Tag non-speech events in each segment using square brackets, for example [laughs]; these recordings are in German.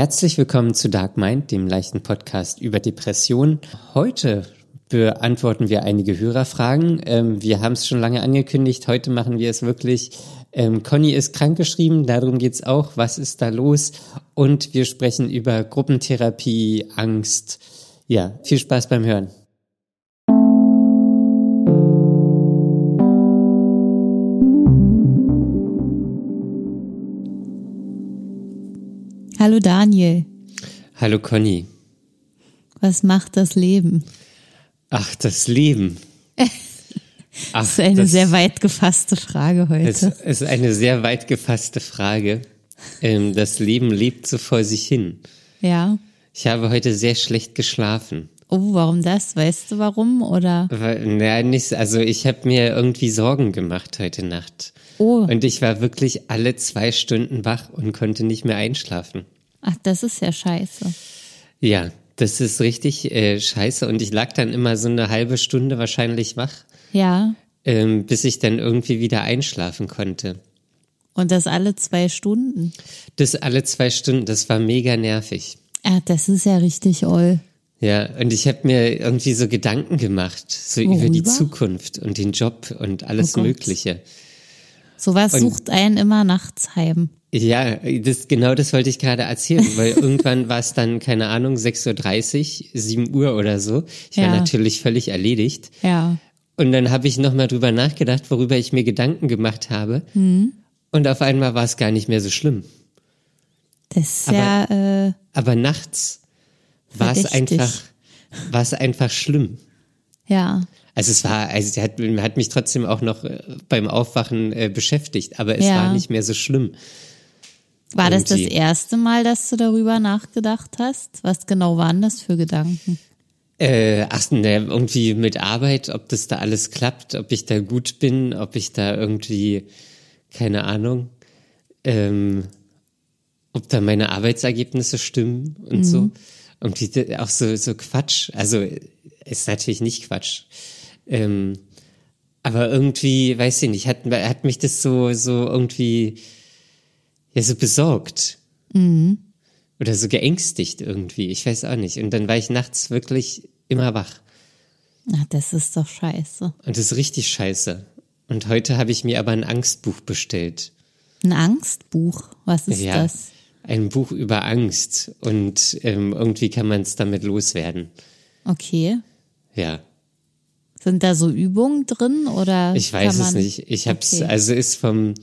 Herzlich willkommen zu Dark Mind, dem leichten Podcast über Depressionen. Heute beantworten wir einige Hörerfragen. Ähm, wir haben es schon lange angekündigt, heute machen wir es wirklich. Ähm, Conny ist krankgeschrieben, darum geht's auch. Was ist da los? Und wir sprechen über Gruppentherapie, Angst. Ja, viel Spaß beim Hören. Hallo Daniel. Hallo Conny. Was macht das Leben? Ach, das Leben. Ach, [laughs] das ist eine das, sehr weit gefasste Frage heute. Es ist eine sehr weit gefasste Frage. Ähm, das Leben lebt so vor sich hin. Ja. Ich habe heute sehr schlecht geschlafen. Oh, warum das? Weißt du warum? Oder? naja, nicht. Also ich habe mir irgendwie Sorgen gemacht heute Nacht. Oh. Und ich war wirklich alle zwei Stunden wach und konnte nicht mehr einschlafen. Ach, das ist ja scheiße. Ja, das ist richtig äh, scheiße. Und ich lag dann immer so eine halbe Stunde wahrscheinlich wach. Ja. Ähm, bis ich dann irgendwie wieder einschlafen konnte. Und das alle zwei Stunden? Das alle zwei Stunden, das war mega nervig. Ah, das ist ja richtig oll. Ja, und ich habe mir irgendwie so Gedanken gemacht, so Worüber? über die Zukunft und den Job und alles oh Mögliche. Sowas sucht einen immer nachts heim. Ja, das, genau das wollte ich gerade erzählen, weil irgendwann war es dann, keine Ahnung, 6.30 Uhr, 7 Uhr oder so. Ich ja. war natürlich völlig erledigt. Ja. Und dann habe ich nochmal drüber nachgedacht, worüber ich mir Gedanken gemacht habe. Mhm. Und auf einmal war es gar nicht mehr so schlimm. Das ist aber, ja. Äh, aber nachts war es einfach, war es einfach schlimm. Ja. Also es war, also sie hat, hat mich trotzdem auch noch äh, beim Aufwachen äh, beschäftigt, aber es ja. war nicht mehr so schlimm. War das das erste Mal, dass du darüber nachgedacht hast? Was genau waren das für Gedanken? Äh, ach, ne, irgendwie mit Arbeit, ob das da alles klappt, ob ich da gut bin, ob ich da irgendwie, keine Ahnung, ähm, ob da meine Arbeitsergebnisse stimmen und mhm. so. Irgendwie auch so, so Quatsch. Also ist natürlich nicht Quatsch. Ähm, aber irgendwie, weiß ich nicht, hat, hat mich das so, so irgendwie, ja, so besorgt. Mhm. Oder so geängstigt irgendwie. Ich weiß auch nicht. Und dann war ich nachts wirklich immer wach. Ach, das ist doch scheiße. Und das ist richtig scheiße. Und heute habe ich mir aber ein Angstbuch bestellt. Ein Angstbuch? Was ist ja, das? Ein Buch über Angst. Und ähm, irgendwie kann man es damit loswerden. Okay. Ja. Sind da so Übungen drin oder? Ich weiß es nicht. Ich hab's, okay. also ist vom,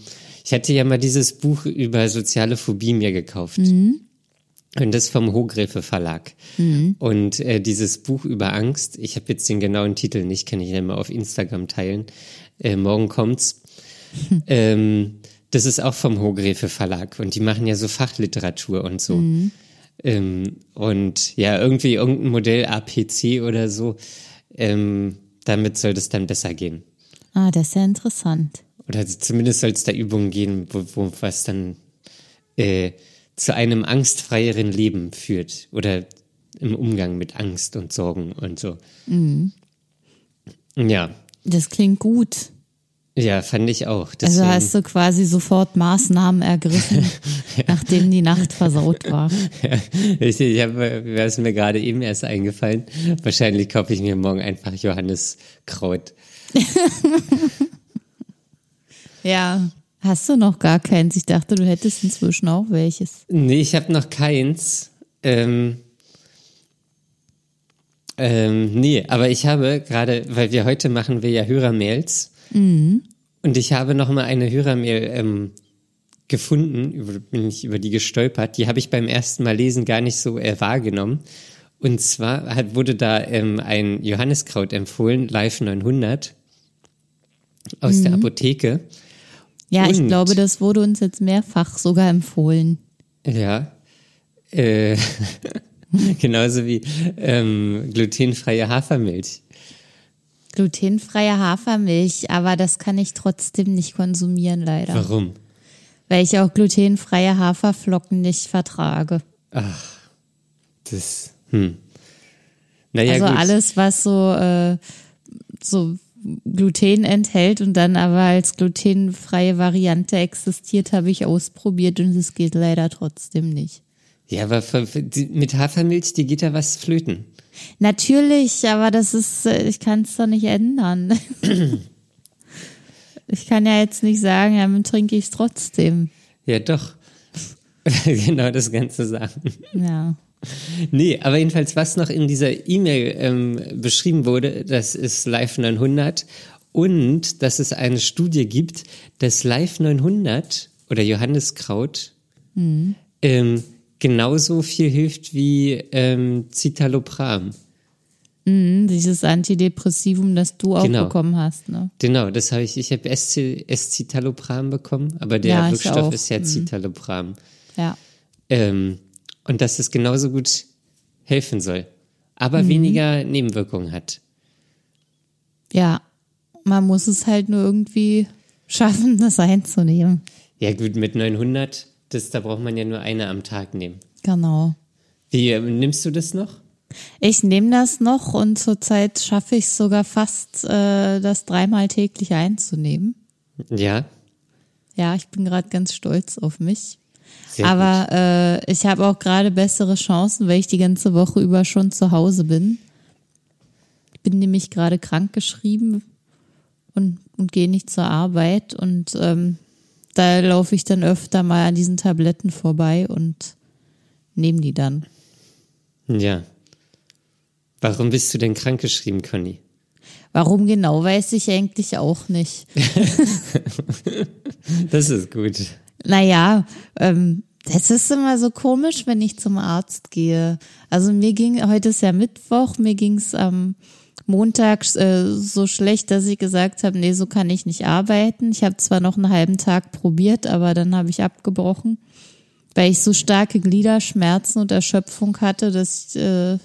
ich hatte ja mal dieses Buch über soziale Phobie mir gekauft. Mhm. Und das vom Hochgräfe Verlag. Mhm. Und äh, dieses Buch über Angst, ich habe jetzt den genauen Titel nicht, kann ich ja mal auf Instagram teilen. Äh, morgen kommt's. [laughs] ähm, das ist auch vom Hochgräfe Verlag und die machen ja so Fachliteratur und so. Mhm. Ähm, und ja, irgendwie irgendein Modell APC oder so. Ähm, damit soll das dann besser gehen. Ah, das ist ja interessant. Oder zumindest soll es da Übungen gehen, wo, wo was dann äh, zu einem angstfreieren Leben führt. Oder im Umgang mit Angst und Sorgen und so. Mhm. Ja. Das klingt gut. Ja, fand ich auch. Also Deswegen. Also hast du quasi sofort Maßnahmen ergriffen, [laughs] ja. nachdem die Nacht versaut war. Ja, ich, ich habe, wäre es mir gerade eben erst eingefallen. Wahrscheinlich kaufe ich mir morgen einfach Johanniskraut. [laughs] ja, hast du noch gar keins? Ich dachte, du hättest inzwischen auch welches. Nee, ich habe noch keins. Ähm, ähm, nee, aber ich habe gerade, weil wir heute machen wir ja Hörermails. Mhm. Und ich habe noch mal eine Hörermail ähm, gefunden, über, bin ich über die gestolpert. Die habe ich beim ersten Mal lesen gar nicht so äh, wahrgenommen. Und zwar hat, wurde da ähm, ein Johanniskraut empfohlen, Live 900, aus mhm. der Apotheke. Ja, Und, ich glaube, das wurde uns jetzt mehrfach sogar empfohlen. Ja. Äh, [laughs] genauso wie ähm, glutenfreie Hafermilch glutenfreie Hafermilch, aber das kann ich trotzdem nicht konsumieren, leider. Warum? Weil ich auch glutenfreie Haferflocken nicht vertrage. Ach, das, hm. Naja, also gut. alles, was so, äh, so Gluten enthält und dann aber als glutenfreie Variante existiert, habe ich ausprobiert und es geht leider trotzdem nicht. Ja, aber mit Hafermilch, die geht da was flöten. Natürlich, aber das ist, äh, ich kann es doch nicht ändern. [clears throat] ich kann ja jetzt nicht sagen, ja, dann trinke ich es trotzdem. Ja, doch. [laughs] genau das Ganze sagen. Ja. Nee, aber jedenfalls, was noch in dieser E-Mail ähm, beschrieben wurde, das ist Live 900 und dass es eine Studie gibt, dass Live 900 oder Johanniskraut mhm. ähm, genauso viel hilft wie ähm, Citalopram. Mhm, dieses Antidepressivum, das du auch genau. bekommen hast, ne? Genau, das habe ich. Ich habe Escitalopram bekommen, aber der ja, Wirkstoff ist ja mhm. Citalopram. Ja. Ähm, und dass es genauso gut helfen soll, aber mhm. weniger Nebenwirkungen hat. Ja, man muss es halt nur irgendwie schaffen, [laughs] das einzunehmen. Ja gut, mit 900, das, da braucht man ja nur eine am Tag nehmen. Genau. Wie äh, nimmst du das noch? Ich nehme das noch und zurzeit schaffe ich es sogar fast, äh, das dreimal täglich einzunehmen. Ja. Ja, ich bin gerade ganz stolz auf mich. Sehr Aber äh, ich habe auch gerade bessere Chancen, weil ich die ganze Woche über schon zu Hause bin. Ich bin nämlich gerade krank geschrieben und, und gehe nicht zur Arbeit. Und ähm, da laufe ich dann öfter mal an diesen Tabletten vorbei und nehme die dann. Ja. Warum bist du denn krank geschrieben, Conny? Warum genau, weiß ich eigentlich auch nicht. [laughs] das ist gut. Naja, ähm, das ist immer so komisch, wenn ich zum Arzt gehe. Also mir ging, heute ist ja Mittwoch, mir ging es am Montag äh, so schlecht, dass ich gesagt habe, nee, so kann ich nicht arbeiten. Ich habe zwar noch einen halben Tag probiert, aber dann habe ich abgebrochen, weil ich so starke Gliederschmerzen und Erschöpfung hatte, dass äh,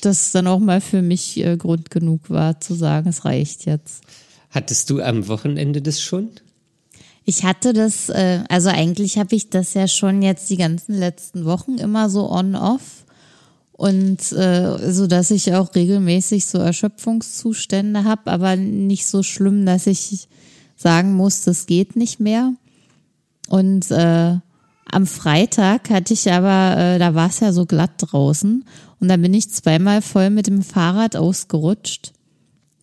das dann auch mal für mich äh, Grund genug war zu sagen, es reicht jetzt. Hattest du am Wochenende das schon? Ich hatte das, äh, also eigentlich habe ich das ja schon jetzt die ganzen letzten Wochen immer so on-off und äh, so, dass ich auch regelmäßig so Erschöpfungszustände habe, aber nicht so schlimm, dass ich sagen muss, das geht nicht mehr. Und äh, am Freitag hatte ich aber, äh, da war es ja so glatt draußen und da bin ich zweimal voll mit dem Fahrrad ausgerutscht,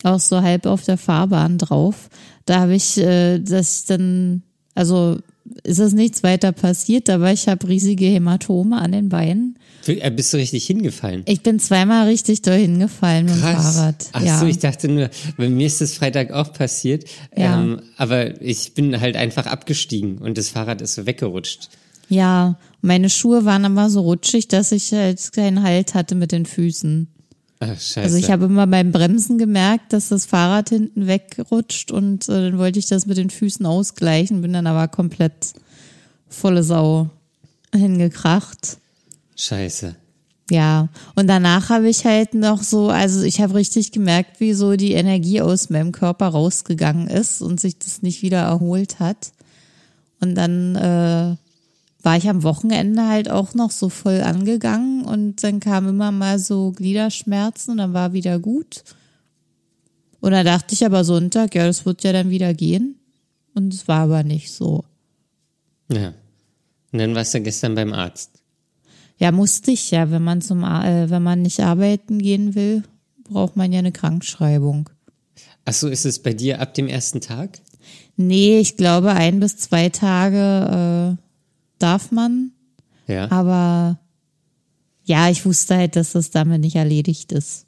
auch so halb auf der Fahrbahn drauf da habe ich äh, das dann, also ist es nichts weiter passiert, aber ich habe riesige Hämatome an den Beinen. Äh, bist du richtig hingefallen? Ich bin zweimal richtig doll hingefallen mit dem Fahrrad. Ach ja. so, ich dachte nur, bei mir ist das Freitag auch passiert. Ja. Ähm, aber ich bin halt einfach abgestiegen und das Fahrrad ist so weggerutscht. Ja, meine Schuhe waren aber so rutschig, dass ich halt keinen Halt hatte mit den Füßen. Ach, scheiße. Also ich habe immer beim Bremsen gemerkt, dass das Fahrrad hinten wegrutscht und äh, dann wollte ich das mit den Füßen ausgleichen, bin dann aber komplett volle Sau hingekracht. Scheiße. Ja, und danach habe ich halt noch so, also ich habe richtig gemerkt, wie so die Energie aus meinem Körper rausgegangen ist und sich das nicht wieder erholt hat. Und dann äh, war ich am Wochenende halt auch noch so voll angegangen und dann kam immer mal so Gliederschmerzen und dann war wieder gut. Und da dachte ich aber Sonntag, ja, das wird ja dann wieder gehen. Und es war aber nicht so. Ja. Und dann warst du gestern beim Arzt. Ja, musste ich ja. Wenn man zum, äh, wenn man nicht arbeiten gehen will, braucht man ja eine Krankschreibung. Ach so, ist es bei dir ab dem ersten Tag? Nee, ich glaube ein bis zwei Tage äh, darf man. Ja. Aber ja, ich wusste halt, dass das damit nicht erledigt ist.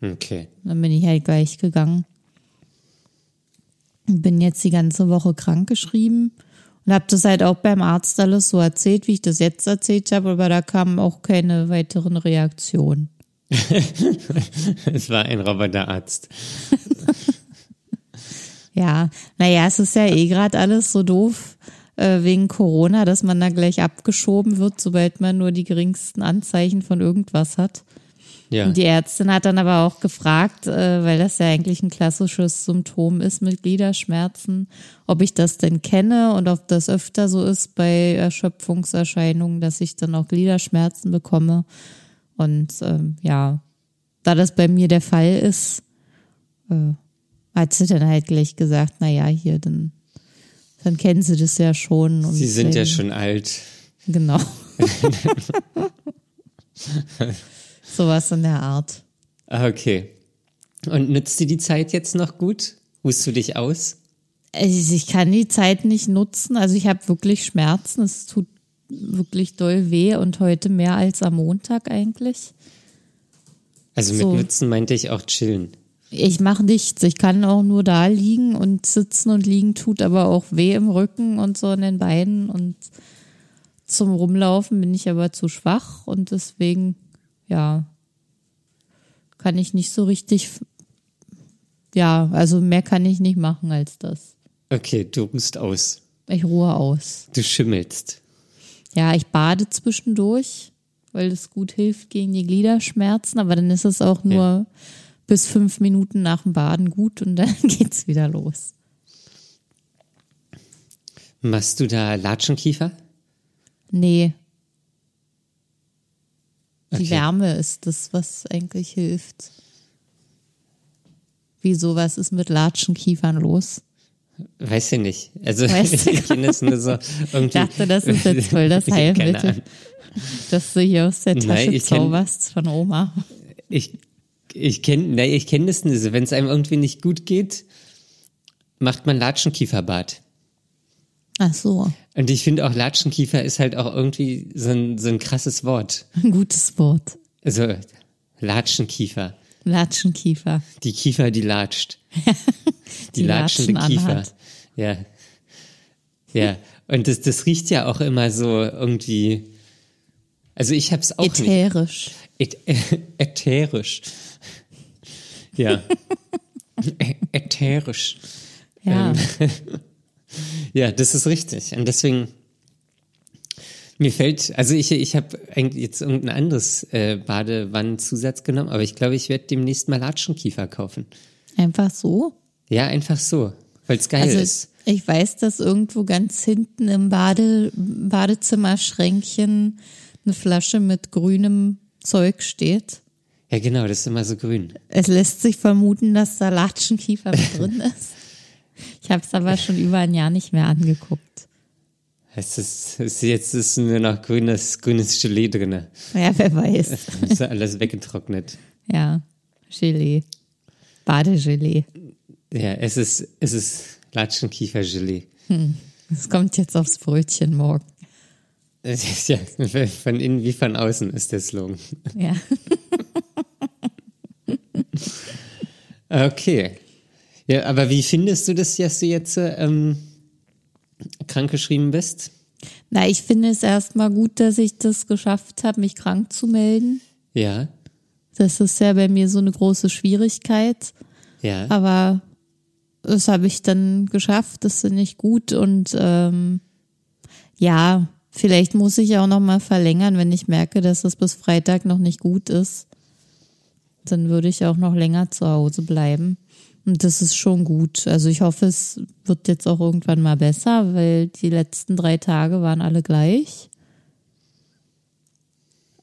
Okay. Dann bin ich halt gleich gegangen. Bin jetzt die ganze Woche krank geschrieben und habe das halt auch beim Arzt alles so erzählt, wie ich das jetzt erzählt habe, aber da kamen auch keine weiteren Reaktionen. [laughs] es war ein Roboterarzt. [laughs] ja, naja, es ist ja eh gerade alles so doof äh, wegen Corona, dass man da gleich abgeschoben wird, sobald man nur die geringsten Anzeichen von irgendwas hat. Ja. Und die Ärztin hat dann aber auch gefragt, äh, weil das ja eigentlich ein klassisches Symptom ist mit Gliederschmerzen, ob ich das denn kenne und ob das öfter so ist bei Erschöpfungserscheinungen, dass ich dann auch Gliederschmerzen bekomme. Und ähm, ja, da das bei mir der Fall ist, äh, hat sie dann halt gleich gesagt, na ja, hier, dann dann kennen sie das ja schon. sie sind ja schon alt. Genau. [laughs] [laughs] Sowas in der Art. Ah, Okay. Und nützt dir die Zeit jetzt noch gut? Ruhst du dich aus? Also ich kann die Zeit nicht nutzen. Also ich habe wirklich Schmerzen. Es tut wirklich doll weh und heute mehr als am Montag eigentlich. Also mit So. Nutzen meinte ich auch chillen. Ich mache nichts. Ich kann auch nur da liegen und sitzen und liegen tut aber auch weh im Rücken und so in den Beinen und zum Rumlaufen bin ich aber zu schwach und deswegen, ja, kann ich nicht so richtig, ja, also mehr kann ich nicht machen als das. Okay, du ruhst aus. Ich ruhe aus. Du schimmelst. Ja, ich bade zwischendurch, weil das gut hilft gegen die Gliederschmerzen, aber dann ist es auch nur Ja. bis fünf Minuten nach dem Baden gut und dann [laughs] geht's wieder los. Machst du da Latschenkiefer? Nee. Die Okay. Wärme ist das, was eigentlich hilft. Wieso, was ist mit Latschenkiefern los? Weiß ich nicht. Also Weißt [laughs] du ich kenne es nur so irgendwie. Ich dachte, das ist jetzt voll das [laughs] Heilmittel, dass du hier aus der Nein, Tasche kenn- zauberst von Oma. Ich, ich kenne ich kenn das nicht. Wenn es einem irgendwie nicht gut geht, macht man Latschenkieferbad. Ach so, Und ich finde auch Latschenkiefer ist halt auch irgendwie so ein, so ein krasses Wort. ein gutes Wort. Also Latschenkiefer. Latschenkiefer. Die Kiefer, die latscht. [laughs] Die, Die latschende Latschen Kiefer. anhat. Ja. Ja. Und das, das riecht ja auch immer so irgendwie. Also ich hab's auch nicht. Ätherisch. [laughs] [laughs] Ä- ätherisch. Ja. Ätherisch. Ja. Ähm, Ja, das ist richtig. Und deswegen, mir fällt, also ich, ich habe eigentlich jetzt irgendein anderes äh, Badewannenzusatz genommen, aber ich glaube, ich werde demnächst mal Latschenkiefer kaufen. Einfach so. Ja, einfach so, weil es geil Also ist. ich weiß, dass irgendwo ganz hinten im Bade, Badezimmerschränkchen eine Flasche mit grünem Zeug steht. Ja, genau, das ist immer so grün. Es lässt sich vermuten, dass da Latschenkiefer mit [laughs] drin ist. Ich habe es aber schon über ein Jahr nicht mehr angeguckt. Es ist, es ist jetzt ist nur noch grünes, grünes Gelee drin. Ja, wer weiß. [laughs] Ist ja alles weggetrocknet. Ja, Gelee. Badegelee. Ja, es ist, es ist Latschenkiefer-Gelee. Das kommt jetzt aufs Brötchen morgen. Es ist Ja, [laughs] von innen wie von außen ist der Slogan. Ja. [laughs] Okay. Ja, aber wie findest du das, dass du jetzt ähm, krankgeschrieben bist? Na, ich finde es erstmal gut, dass ich das geschafft habe, mich krank zu melden. Ja, Das ist ja bei mir so eine große Schwierigkeit. ja. Aber das habe ich dann geschafft, das finde ich gut. Und ähm, ja, vielleicht muss ich auch noch mal verlängern, wenn ich merke, dass es bis Freitag noch nicht gut ist. Dann würde ich auch noch länger zu Hause bleiben. Und das ist schon gut. Also ich hoffe, es wird jetzt auch irgendwann mal besser, weil die letzten drei Tage waren alle gleich.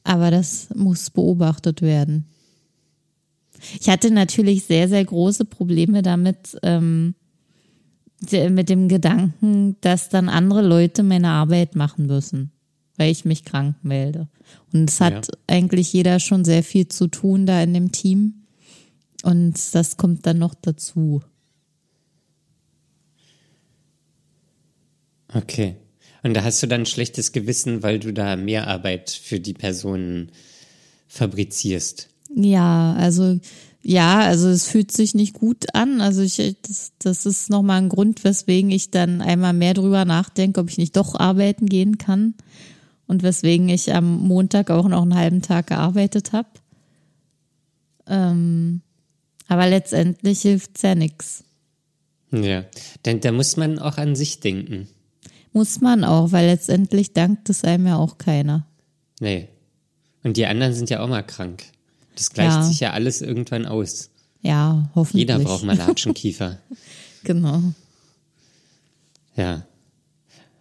Aber das muss beobachtet werden. Ich hatte natürlich sehr, sehr große Probleme damit, ähm, mit dem Gedanken, dass dann andere Leute meine Arbeit machen müssen, weil ich mich krank melde. Und es hat Ja. eigentlich jeder schon sehr viel zu tun da in dem Team. Und das kommt dann noch dazu. Okay. Und da hast du dann ein schlechtes Gewissen, weil du da mehr Arbeit für die Personen fabrizierst. Ja, also ja, also es fühlt sich nicht gut an. Also ich, das, das ist nochmal ein Grund, weswegen ich dann einmal mehr drüber nachdenke, ob ich nicht doch arbeiten gehen kann. Und weswegen ich am Montag auch noch einen halben Tag gearbeitet habe. Ähm, aber letztendlich hilft's ja nix. Ja. Denn da muss man auch an sich denken. Muss man auch, weil letztendlich dankt es einem ja auch keiner. Nee. Und die anderen sind ja auch mal krank. Das gleicht Ja. sich ja alles irgendwann aus. Ja, hoffentlich. Jeder braucht mal Latschenkiefer. [laughs] Genau. ja.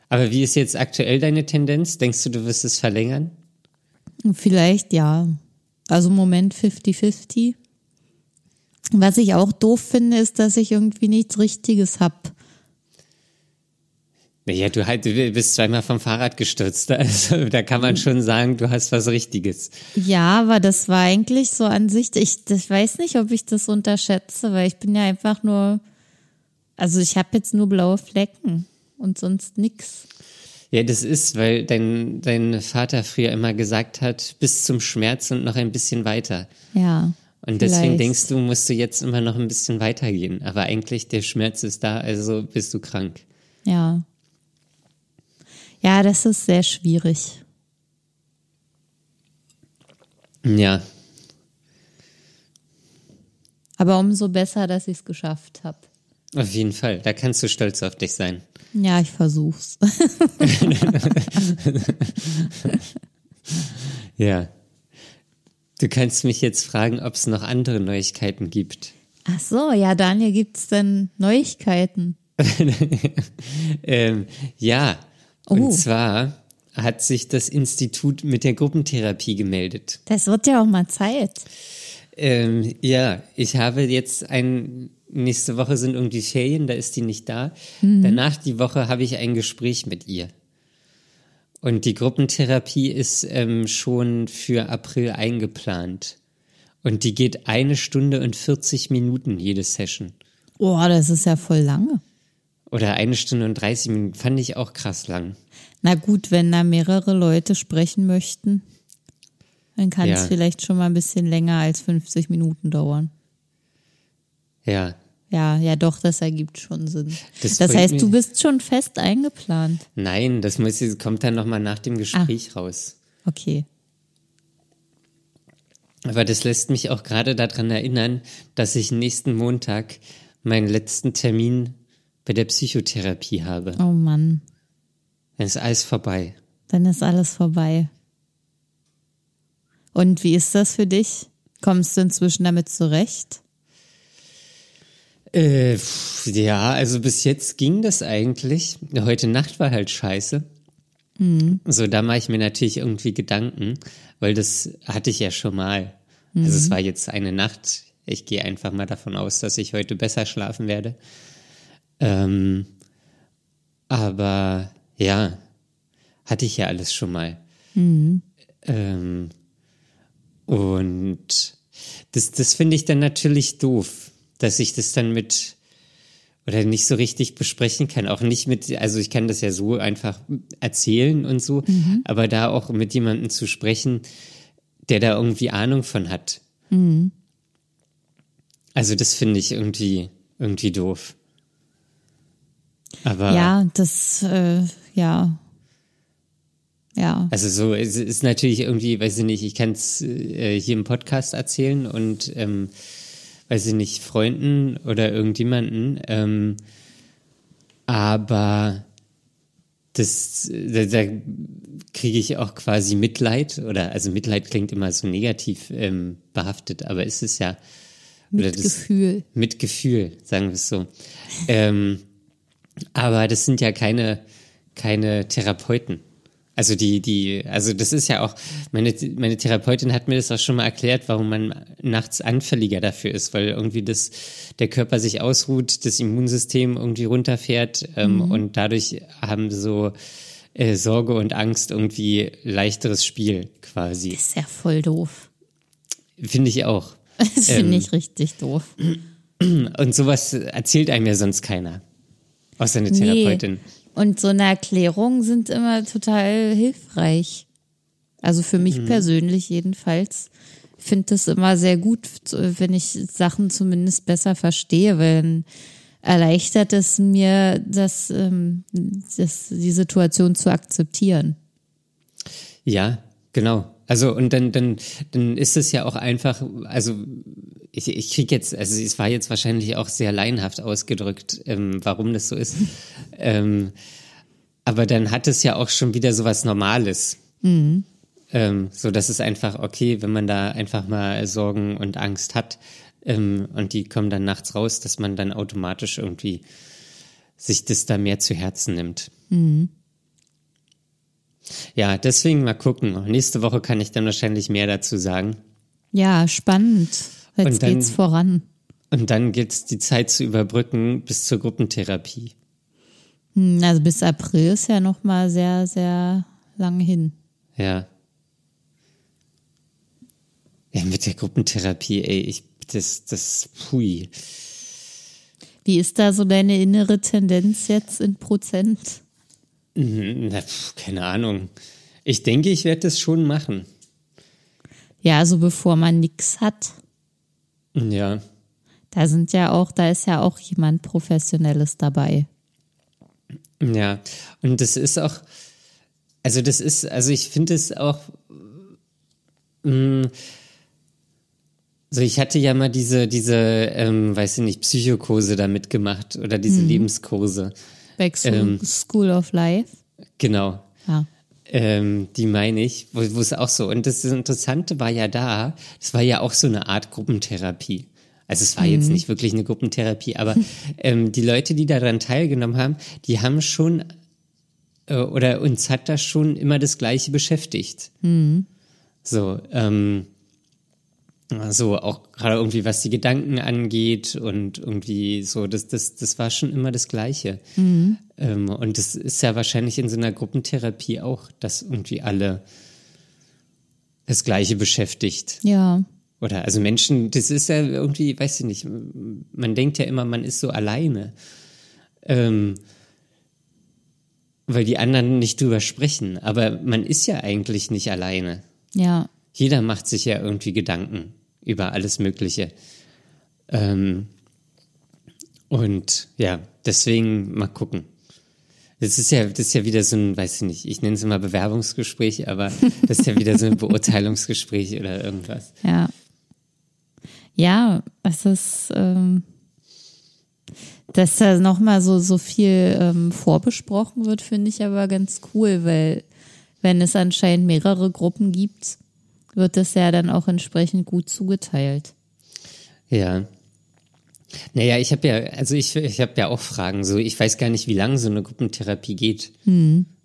Aber wie ist jetzt aktuell deine Tendenz? Denkst du, du wirst es verlängern? Vielleicht ja. Also im Moment 50-50. Was ich auch doof finde, ist, dass ich irgendwie nichts Richtiges hab. Naja, du, halt, du bist zweimal vom Fahrrad gestürzt. [laughs] Also da kann man schon sagen, du hast was Richtiges. Ja, aber das war eigentlich so an sich, ich, ich weiß nicht, ob ich das unterschätze, weil ich bin ja einfach nur, also ich habe jetzt nur blaue Flecken und sonst nix. Ja, das ist, weil dein, dein Vater früher immer gesagt hat, bis zum Schmerz und noch ein bisschen weiter. Ja. Und deswegen vielleicht. denkst du, musst du jetzt immer noch ein bisschen weitergehen. Aber eigentlich der Schmerz ist da, also bist du krank. Ja. Ja, das ist sehr schwierig. Ja, Aber umso besser, dass ich es geschafft habe. auf jeden Fall. Da kannst du stolz auf dich sein. Ja, ich versuch's. [laughs] [laughs] Ja. Du kannst mich jetzt fragen, ob es noch andere Neuigkeiten gibt. Ach so, ja, Daniel, gibt's denn Neuigkeiten? [laughs] Ähm, ja, Oh. und zwar hat sich das Institut mit der Gruppentherapie gemeldet. Das wird ja auch mal Zeit. Ähm, ja, ich habe jetzt ein, nächste Woche sind irgendwie Ferien, da ist die nicht da. Danach die Woche habe ich ein Gespräch mit ihr. Und die Gruppentherapie ist ähm, schon für April eingeplant. Und die geht eine Stunde und 40 Minuten jede Session. Oh, das ist ja voll lange. Oder eine Stunde und 30 Minuten. Fand ich auch krass lang. Na gut, wenn da mehrere Leute sprechen möchten, dann kann es Ja. vielleicht schon mal ein bisschen länger als 50 Minuten dauern. Ja. Ja, ja, doch, das ergibt schon Sinn. Das Das, heißt, du bist schon fest eingeplant. Nein, das muss, kommt dann nochmal nach dem Gespräch raus. Okay. Aber das lässt mich auch gerade daran erinnern, dass ich nächsten Montag meinen letzten Termin bei der Psychotherapie habe. Oh Mann, Dann ist alles vorbei. dann ist alles vorbei. Und wie ist das für dich? Kommst du inzwischen damit zurecht? Äh, ja, also bis jetzt ging das eigentlich. Heute Nacht war halt scheiße. So, da mache ich mir natürlich irgendwie Gedanken, weil das hatte ich ja schon mal. Also es war jetzt eine Nacht. Ich gehe einfach mal davon aus, dass ich heute besser schlafen werde. Ähm, aber ja, hatte ich ja alles schon mal. Ähm, und das, das finde ich dann natürlich doof, dass ich das dann mit oder nicht so richtig besprechen kann. Auch nicht mit, also ich kann das ja so einfach erzählen und so, aber da auch mit jemandem zu sprechen, der da irgendwie Ahnung von hat. Also das finde ich irgendwie, irgendwie doof. Aber Ja, das, äh, ja. Ja. Also so, es ist natürlich irgendwie, weiß ich nicht, ich kann es äh, hier im Podcast erzählen und ähm, weiß ich nicht, Freunden oder irgendjemanden, ähm, aber das, da, da kriege ich auch quasi Mitleid oder also Mitleid klingt immer so negativ ähm, behaftet, aber ist es ja oder Mit das- Gefühl. mit Gefühl, sagen wir es so. ähm, aber das sind ja keine, keine Therapeuten. Also die, die, also das ist ja auch, meine, meine Therapeutin hat mir das auch schon mal erklärt, warum man nachts anfälliger dafür ist, weil irgendwie das, der Körper sich ausruht, das Immunsystem irgendwie runterfährt ähm, und dadurch haben so äh, Sorge und Angst irgendwie leichteres Spiel quasi. Ist ja voll doof. Finde ich auch. [laughs] Das Ähm. finde ich richtig doof. [clears throat] Und sowas erzählt einem ja sonst keiner. Außer eine Therapeutin. Und so eine Erklärung sind immer total hilfreich. Also für mich Mhm. persönlich jedenfalls. Ich finde das immer sehr gut, wenn ich Sachen zumindest besser verstehe, weil dann erleichtert es mir, das, ähm, das, die Situation zu akzeptieren. Ja, genau. Also und dann, dann, dann ist es ja auch einfach, also ich, ich krieg jetzt, also es war jetzt wahrscheinlich auch sehr laienhaft ausgedrückt, ähm, warum das so ist. [laughs] ähm, aber dann hat es ja auch schon wieder so was Normales. Ähm, so dass es einfach okay, wenn man da einfach mal Sorgen und Angst hat ähm, und die kommen dann nachts raus, dass man dann automatisch irgendwie sich das da mehr zu Herzen nimmt. Ja, deswegen mal gucken. Nächste Woche kann ich dann wahrscheinlich mehr dazu sagen. Ja, spannend. Jetzt dann- geht's voran. Und dann gibt's die Zeit zu überbrücken bis zur Gruppentherapie. Hm, Also bis April ist ja noch mal sehr, sehr lang hin. Ja. Ja, mit der Gruppentherapie, ey, ich, das, das, pui. Wie ist da so deine innere Tendenz jetzt in Prozent? Na, pf, keine Ahnung. Ich denke, ich werde das schon machen. Ja, also bevor man nix hat. Ja. Da sind ja auch, da ist ja auch jemand Professionelles dabei. Ja. Und das ist auch, also das ist, also ich finde es auch, mh, so ich hatte ja mal diese, diese, ähm, weiß ich nicht, Psychokurse da mitgemacht oder diese Lebenskurse. Back Ähm. School of Life. Genau. Ja. Ähm, die meine ich, wo, es auch so. Und das Interessante war ja da, es war ja auch so eine Art Gruppentherapie. Also es war jetzt nicht wirklich eine Gruppentherapie, aber ähm, die Leute, die daran teilgenommen haben, die haben schon äh, oder uns hat das schon immer das Gleiche beschäftigt. So, ähm, so auch gerade irgendwie was die Gedanken angeht und irgendwie so, das, das, das war schon immer das Gleiche. Ähm, und das ist ja wahrscheinlich in so einer Gruppentherapie auch, dass irgendwie alle das Gleiche beschäftigt. Ja. Oder also Menschen, das ist ja irgendwie, weiß ich nicht, man denkt ja immer, man ist so alleine. Ähm, weil die anderen nicht drüber sprechen. Aber man ist ja eigentlich nicht alleine. Ja. Jeder macht sich ja irgendwie Gedanken über alles Mögliche. Ähm, und ja, deswegen mal gucken. Das ist ja, das ist ja wieder so ein, weiß ich nicht, ich nenne es immer Bewerbungsgespräch, aber [laughs] das ist ja wieder so ein Beurteilungsgespräch oder irgendwas. Ja. Ja, es ist, ähm, dass da nochmal so, so viel ähm, vorbesprochen wird, finde ich aber ganz cool, weil wenn es anscheinend mehrere Gruppen gibt, wird das ja dann auch entsprechend gut zugeteilt. Ja. Naja, ich habe ja, also ich, ich habe ja auch Fragen. So, ich weiß gar nicht, wie lange so eine Gruppentherapie geht.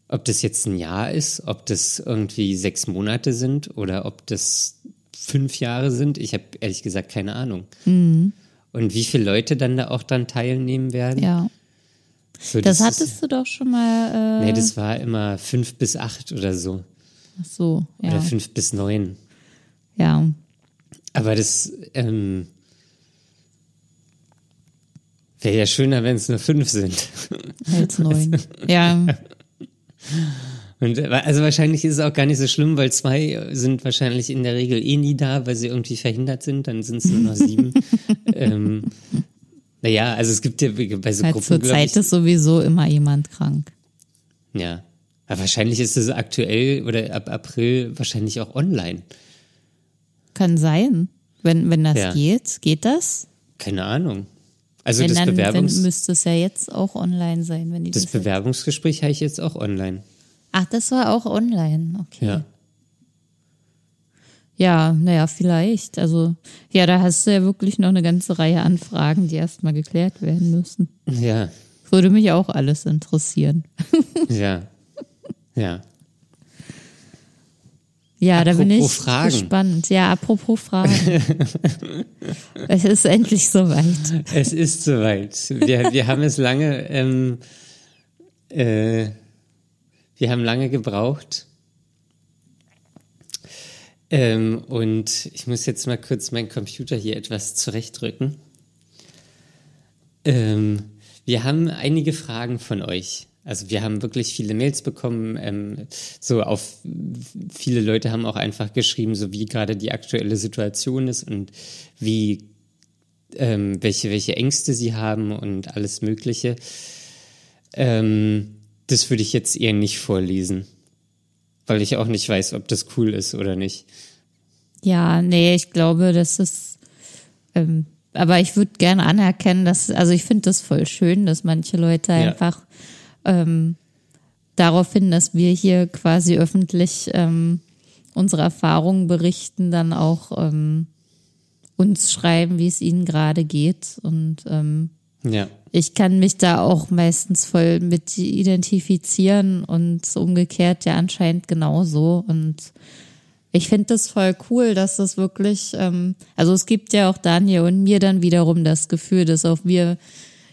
Ob das jetzt ein Jahr ist, ob das irgendwie sechs Monate sind oder ob das fünf Jahre sind. Ich habe ehrlich gesagt keine Ahnung. Und wie viele Leute dann da auch dran teilnehmen werden. Ja. So, Das ist- hattest du doch schon mal. Äh, Nee, das war immer fünf bis acht oder so. Ach so, ja. Oder fünf bis neun. Ja. Aber das ähm, wäre ja schöner, wenn es nur fünf sind. Als neun. [laughs] ja. Und äh, also wahrscheinlich ist es auch gar nicht so schlimm, weil zwei sind wahrscheinlich in der Regel eh nie da, weil sie irgendwie verhindert sind. Dann sind es nur noch sieben. [laughs] ähm, naja, also es gibt ja bei so Gruppen, zur Zeit ich, ist sowieso immer jemand krank. ja. Aber wahrscheinlich ist es aktuell oder ab April wahrscheinlich auch online. Kann sein. Wenn, wenn das Ja. geht, geht das? Keine Ahnung. Also Wenn das, dann wenn, Bewerbungs müsste es ja jetzt auch online sein, wenn die das das. Bewerbungsgespräch habe ich jetzt auch online. Ach, das war auch online. Okay. Ja. Ja, naja, vielleicht. Also, ja, da hast du ja wirklich noch eine ganze Reihe an Fragen, die erstmal geklärt werden müssen. Ja, Würde mich auch alles interessieren. ja, [laughs] ja. Ja, da bin ich Apropos Fragen. gespannt. Ja, apropos Fragen. [laughs] es ist endlich soweit. Es ist soweit. Wir, wir haben es lange, ähm, äh, wir haben lange gebraucht. Ähm, und ich muss jetzt mal kurz meinen Computer hier etwas zurechtrücken. Ähm, wir haben einige Fragen von euch. Also wir haben wirklich viele Mails bekommen. Ähm, so auf viele Leute haben auch einfach geschrieben, so wie gerade die aktuelle Situation ist und wie ähm, welche, welche Ängste sie haben und alles Mögliche. Ähm, das würde ich jetzt eher nicht vorlesen, weil ich auch nicht weiß, ob das cool ist oder nicht. Ja, nee, ich glaube, das ist. Ähm, aber ich würde gerne anerkennen, dass, also ich finde das voll schön, dass manche Leute Ja. einfach ähm, darauf hin, dass wir hier quasi öffentlich ähm, unsere Erfahrungen berichten, dann auch ähm, uns schreiben, wie es ihnen gerade geht. Und ähm, Ja, ich kann mich da auch meistens voll mit identifizieren und umgekehrt ja anscheinend genauso. Und ich finde das voll cool, dass das wirklich, ähm, also es gibt ja auch Daniel und mir dann wiederum das Gefühl, dass auch wir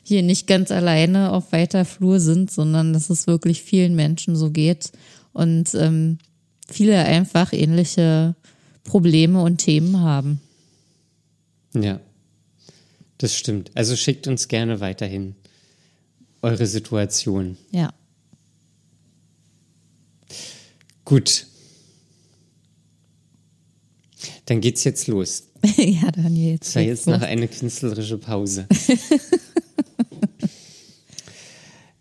hier nicht ganz alleine auf weiter Flur sind, sondern dass es wirklich vielen Menschen so geht und ähm, viele einfach ähnliche Probleme und Themen haben. Ja, das stimmt. Also schickt uns gerne weiterhin eure Situation. Ja. Gut. Dann geht's jetzt los. [laughs] ja, Daniel, jetzt. Das war jetzt noch eine künstlerische Pause. [laughs]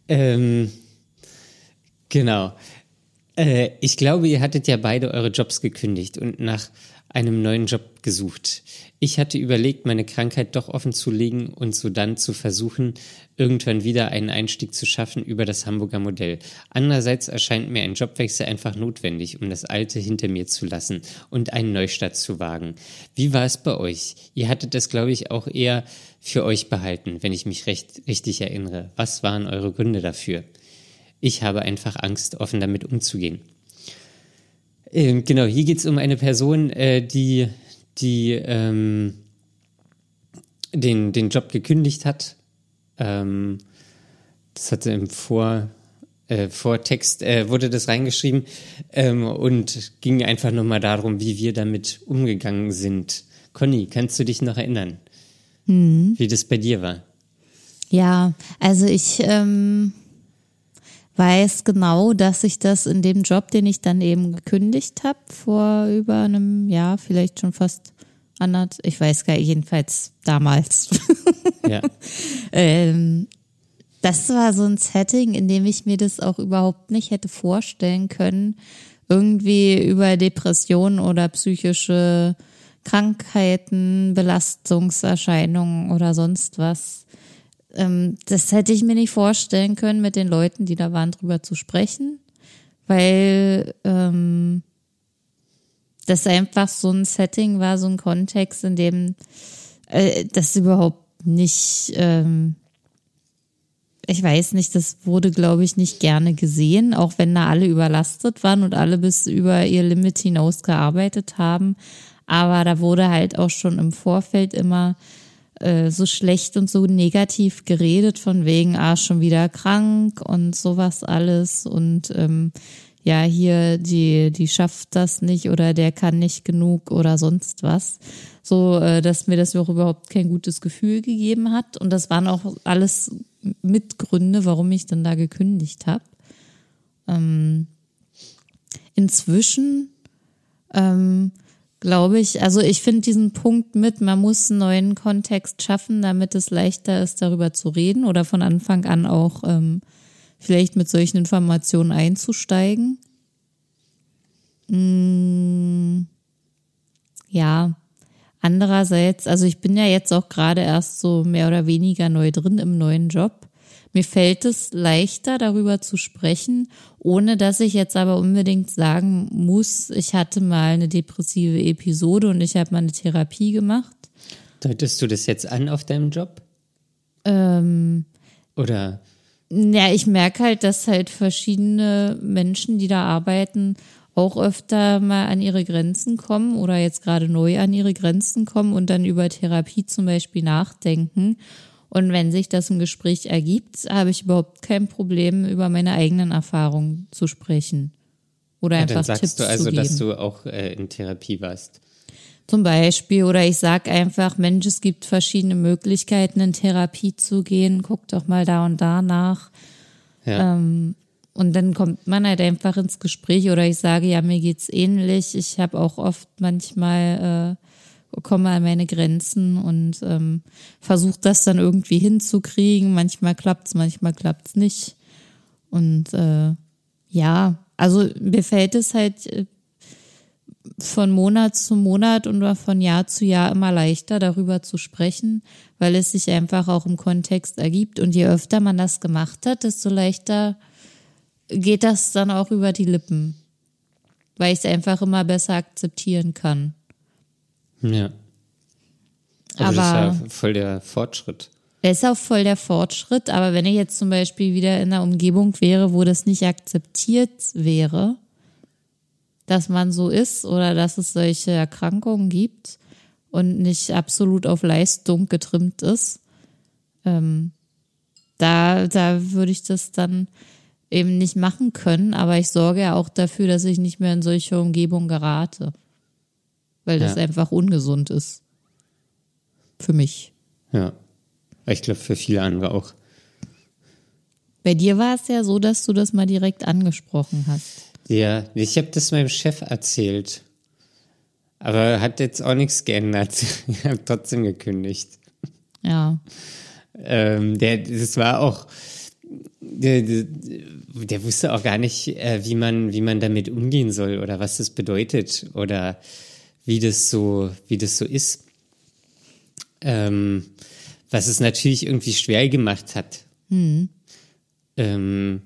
ähm, genau. Äh, ich glaube, ihr hattet ja beide eure Jobs gekündigt und nach einem neuen Job gesucht. Ich hatte überlegt, meine Krankheit doch offen zu legen und so dann zu versuchen, irgendwann wieder einen Einstieg zu schaffen über das Hamburger Modell. Andererseits erscheint mir ein Jobwechsel einfach notwendig, um das Alte hinter mir zu lassen und einen Neustart zu wagen. Wie war es bei euch? Ihr hattet das, glaube ich, auch eher für euch behalten, wenn ich mich recht, richtig erinnere. Was waren eure Gründe dafür? Ich habe einfach Angst, offen damit umzugehen. Ähm, genau, hier geht es um eine Person, äh, die, die ähm, den, den Job gekündigt hat. Ähm, das hatte im Vor, äh, Vortext, äh, wurde das reingeschrieben ähm, und ging einfach nochmal darum, wie wir damit umgegangen sind. Conny, kannst du dich noch erinnern, mhm. wie das bei dir war? Ja, also ich ähm, weiß genau, dass ich das in dem Job, den ich dann eben gekündigt habe, vor über einem Jahr, vielleicht schon fast anderth, ich weiß gar nicht, jedenfalls damals. [laughs] Ja. ähm, das war so ein Setting, in dem ich mir das auch überhaupt nicht hätte vorstellen können, irgendwie über Depressionen oder psychische Krankheiten, Belastungserscheinungen oder sonst was ähm, das hätte ich mir nicht vorstellen können, mit den Leuten, die da waren, drüber zu sprechen, weil ähm, das einfach so ein Setting war, so ein Kontext, in dem äh, das überhaupt nicht, ähm, ich weiß nicht, das wurde, glaube ich, nicht gerne gesehen, auch wenn da alle überlastet waren und alle bis über ihr Limit hinaus gearbeitet haben. Aber da wurde halt auch schon im Vorfeld immer äh, so schlecht und so negativ geredet, von wegen, ah, schon wieder krank und sowas alles und ähm, ja, hier, die, die schafft das nicht oder der kann nicht genug oder sonst was. So, äh, dass mir das auch überhaupt kein gutes Gefühl gegeben hat. Und das waren auch alles Mitgründe, warum ich dann da gekündigt habe. Ähm, inzwischen ähm, glaube ich. Also ich finde diesen Punkt mit, man muss einen neuen Kontext schaffen, damit es leichter ist, darüber zu reden oder von Anfang an auch ähm, vielleicht mit solchen Informationen einzusteigen. Mm, ja, andererseits, also ich bin ja jetzt auch gerade erst so mehr oder weniger neu drin im neuen Job. Mir fällt es leichter, darüber zu sprechen, ohne dass ich jetzt aber unbedingt sagen muss, ich hatte mal eine depressive Episode und ich habe mal eine Therapie gemacht. Deutest du das jetzt an auf deinem Job? Ähm, Oder? Ja, ich merke halt, dass halt verschiedene Menschen, die da arbeiten, auch öfter mal an ihre Grenzen kommen oder jetzt gerade neu an ihre Grenzen kommen und dann über Therapie zum Beispiel nachdenken. Und wenn sich das im Gespräch ergibt, habe ich überhaupt kein Problem, über meine eigenen Erfahrungen zu sprechen. Oder einfach ja, dann sagst Tipps du also, zu geben. dass du auch äh, in Therapie warst. Zum Beispiel, oder ich sage einfach, Mensch, es gibt verschiedene Möglichkeiten, in Therapie zu gehen. Guck doch mal da und da nach. Ja. Ähm, und dann kommt man halt einfach ins Gespräch oder ich sage, ja, mir geht's ähnlich. Ich habe auch oft manchmal äh, komme an meine Grenzen und ähm, versuche das dann irgendwie hinzukriegen. Manchmal klappt's, manchmal klappt's nicht. Und äh, ja, also mir fällt es halt äh, von Monat zu Monat und von Jahr zu Jahr immer leichter darüber zu sprechen, weil es sich einfach auch im Kontext ergibt. Und je öfter man das gemacht hat, desto leichter geht das dann auch über die Lippen, weil ich es einfach immer besser akzeptieren kann. Ja. Also aber das ist ja voll der Fortschritt. Das ist auch voll der Fortschritt, aber wenn ich jetzt zum Beispiel wieder in einer Umgebung wäre, wo das nicht akzeptiert wäre, dass man so ist oder dass es solche Erkrankungen gibt und nicht absolut auf Leistung getrimmt ist, ähm, da, da würde ich das dann eben nicht machen können, aber ich sorge ja auch dafür, dass ich nicht mehr in solche Umgebung gerate. Weil das Ja. einfach ungesund ist. Für mich. Ja. Ich glaube, für viele andere auch. Bei dir war es ja so, dass du das mal direkt angesprochen hast. Ja, ich habe das meinem Chef erzählt. Aber hat jetzt auch nichts geändert. [laughs] Ich habe trotzdem gekündigt. Ja. Ähm, der, das war auch, der, der, der wusste auch gar nicht, äh, wie man, wie man damit umgehen soll oder was das bedeutet oder wie das so, wie das so ist. Ähm, was es natürlich irgendwie schwer gemacht hat. Ähm,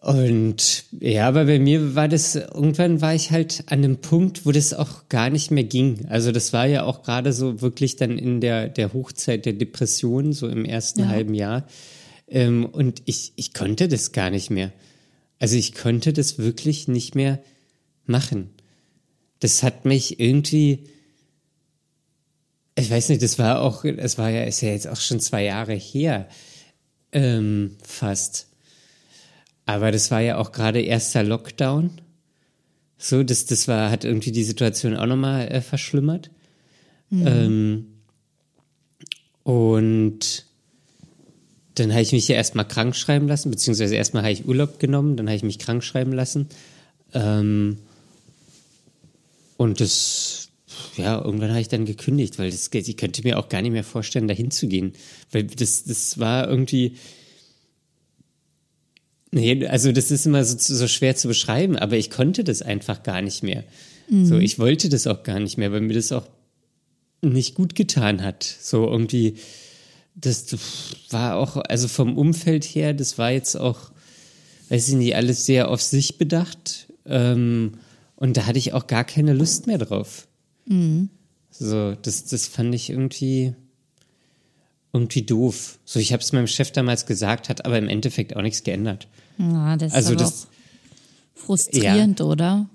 und ja, aber bei mir war das, irgendwann war ich halt an einem Punkt, wo das auch gar nicht mehr ging. Also das war ja auch gerade so wirklich dann in der, der Hochzeit der Depression, so im ersten Ja. halben Jahr. Ähm, und ich, ich konnte das gar nicht mehr. Also ich konnte das wirklich nicht mehr machen. Das hat mich irgendwie, ich weiß nicht, das war auch, es war ja, ist ja jetzt auch schon zwei Jahre her, ähm, fast. Aber das war ja auch gerade erster Lockdown. So, das, das war, hat irgendwie die Situation auch nochmal äh, verschlimmert. Ähm, und dann habe ich mich ja erstmal krank schreiben lassen, beziehungsweise erstmal habe ich Urlaub genommen, dann habe ich mich krank schreiben lassen. Ähm, und das, ja, irgendwann habe ich dann gekündigt, weil das, ich könnte mir auch gar nicht mehr vorstellen, dahin zu gehen. Weil das, das war irgendwie, Nee, also das ist immer so, so schwer zu beschreiben, aber ich konnte das einfach gar nicht mehr. So, ich wollte das auch gar nicht mehr, weil mir das auch nicht gut getan hat. So irgendwie, das war auch, also vom Umfeld her, das war jetzt auch, weiß ich nicht, alles sehr auf sich bedacht. Ähm, und da hatte ich auch gar keine Lust mehr drauf. So, das, das fand ich irgendwie, irgendwie doof. So, ich habe es meinem Chef damals gesagt, hat aber im Endeffekt auch nichts geändert. Ja, das ist Also das- frustrierend, oder?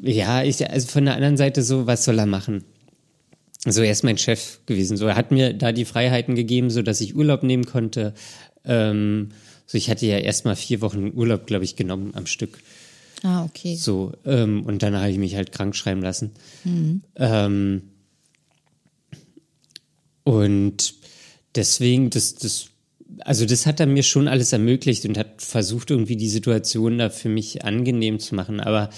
Ja, ich, also von der anderen Seite so, was soll er machen? So, er ist mein Chef gewesen. So, er hat mir da die Freiheiten gegeben, so dass ich Urlaub nehmen konnte. Ähm, so, ich hatte ja erstmal vier Wochen Urlaub, glaube ich, genommen am Stück. Ah, okay. So, ähm, und dann habe ich mich halt krank schreiben lassen. Ähm, und deswegen, das, das, also das hat er mir schon alles ermöglicht und hat versucht, irgendwie die Situation da für mich angenehm zu machen. Aber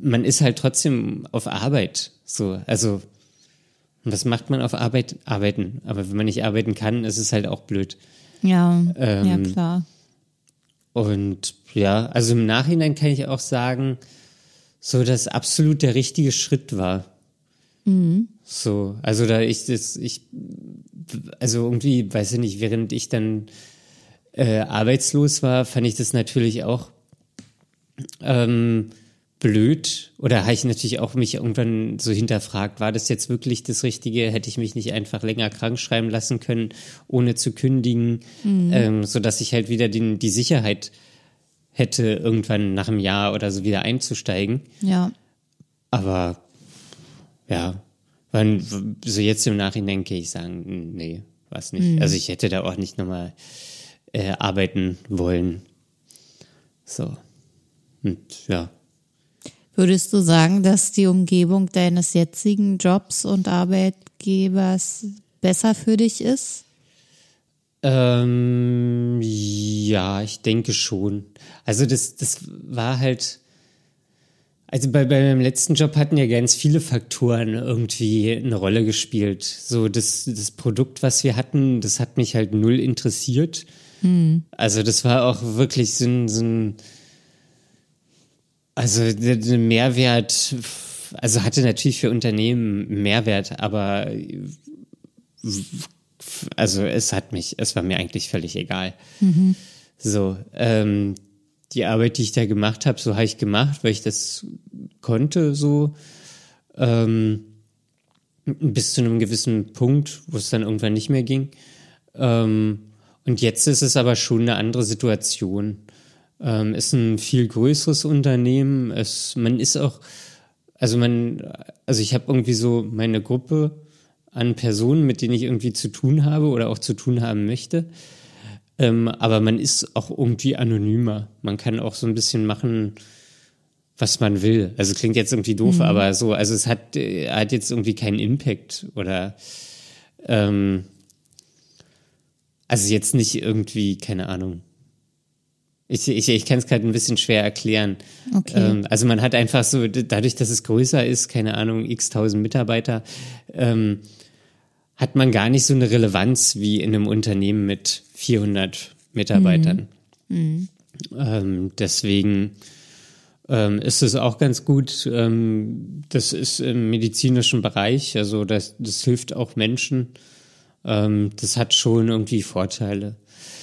man ist halt trotzdem auf Arbeit. So, also was macht man auf Arbeit? Arbeiten. Aber wenn man nicht arbeiten kann, ist es halt auch blöd. Ja, Ähm, ja klar. Und ja, also im Nachhinein kann ich auch sagen, so dass absolut der richtige Schritt war. So, also da ich das, ich, also irgendwie, weiß ich nicht, während ich dann äh, arbeitslos war, fand ich das natürlich auch ähm, blöd. Oder habe ich natürlich auch mich irgendwann so hinterfragt, war das jetzt wirklich das Richtige? Hätte ich mich nicht einfach länger krank schreiben lassen können, ohne zu kündigen, ähm, so dass ich halt wieder den, die Sicherheit hätte, irgendwann nach einem Jahr oder so wieder einzusteigen. Ja. Aber ja, wann, so jetzt im Nachhinein kann ich sagen, nee, was nicht. Also ich hätte da auch nicht nochmal äh, arbeiten wollen. So. Und ja. Würdest du sagen, dass die Umgebung deines jetzigen Jobs und Arbeitgebers besser für dich ist? Ähm, ja, ich denke schon. Also das, das war halt, also bei, bei meinem letzten Job hatten ja ganz viele Faktoren irgendwie eine Rolle gespielt. So das, das Produkt, was wir hatten, das hat mich halt null interessiert. Also das war auch wirklich so ein, so ein also der, Mehrwert, also hatte natürlich für Unternehmen Mehrwert, aber also es hat mich, es war mir eigentlich völlig egal. So, ähm, die Arbeit, die ich da gemacht habe, so habe ich gemacht, weil ich das konnte, so ähm, bis zu einem gewissen Punkt, wo es dann irgendwann nicht mehr ging. Ähm, und jetzt ist es aber schon eine andere Situation. Ähm, ist ein viel größeres Unternehmen. Es, man ist auch, also man, also ich habe irgendwie so meine Gruppe an Personen, mit denen ich irgendwie zu tun habe oder auch zu tun haben möchte. Ähm, aber man ist auch irgendwie anonymer. Man kann auch so ein bisschen machen, was man will. Also klingt jetzt irgendwie doof, mhm. aber so, also es hat, hat jetzt irgendwie keinen Impact oder ähm, also jetzt nicht irgendwie, keine Ahnung. Ich, ich, ich kann es gerade ein bisschen schwer erklären. Okay. Ähm, also man hat einfach so, dadurch, dass es größer ist, keine Ahnung, x tausend Mitarbeiter, ähm, hat man gar nicht so eine Relevanz wie in einem Unternehmen mit 400 Mitarbeitern. Mhm. Mhm. Ähm, deswegen ähm, ist es auch ganz gut. Ähm, das ist im medizinischen Bereich, also das, das hilft auch Menschen. Ähm, das hat schon irgendwie Vorteile.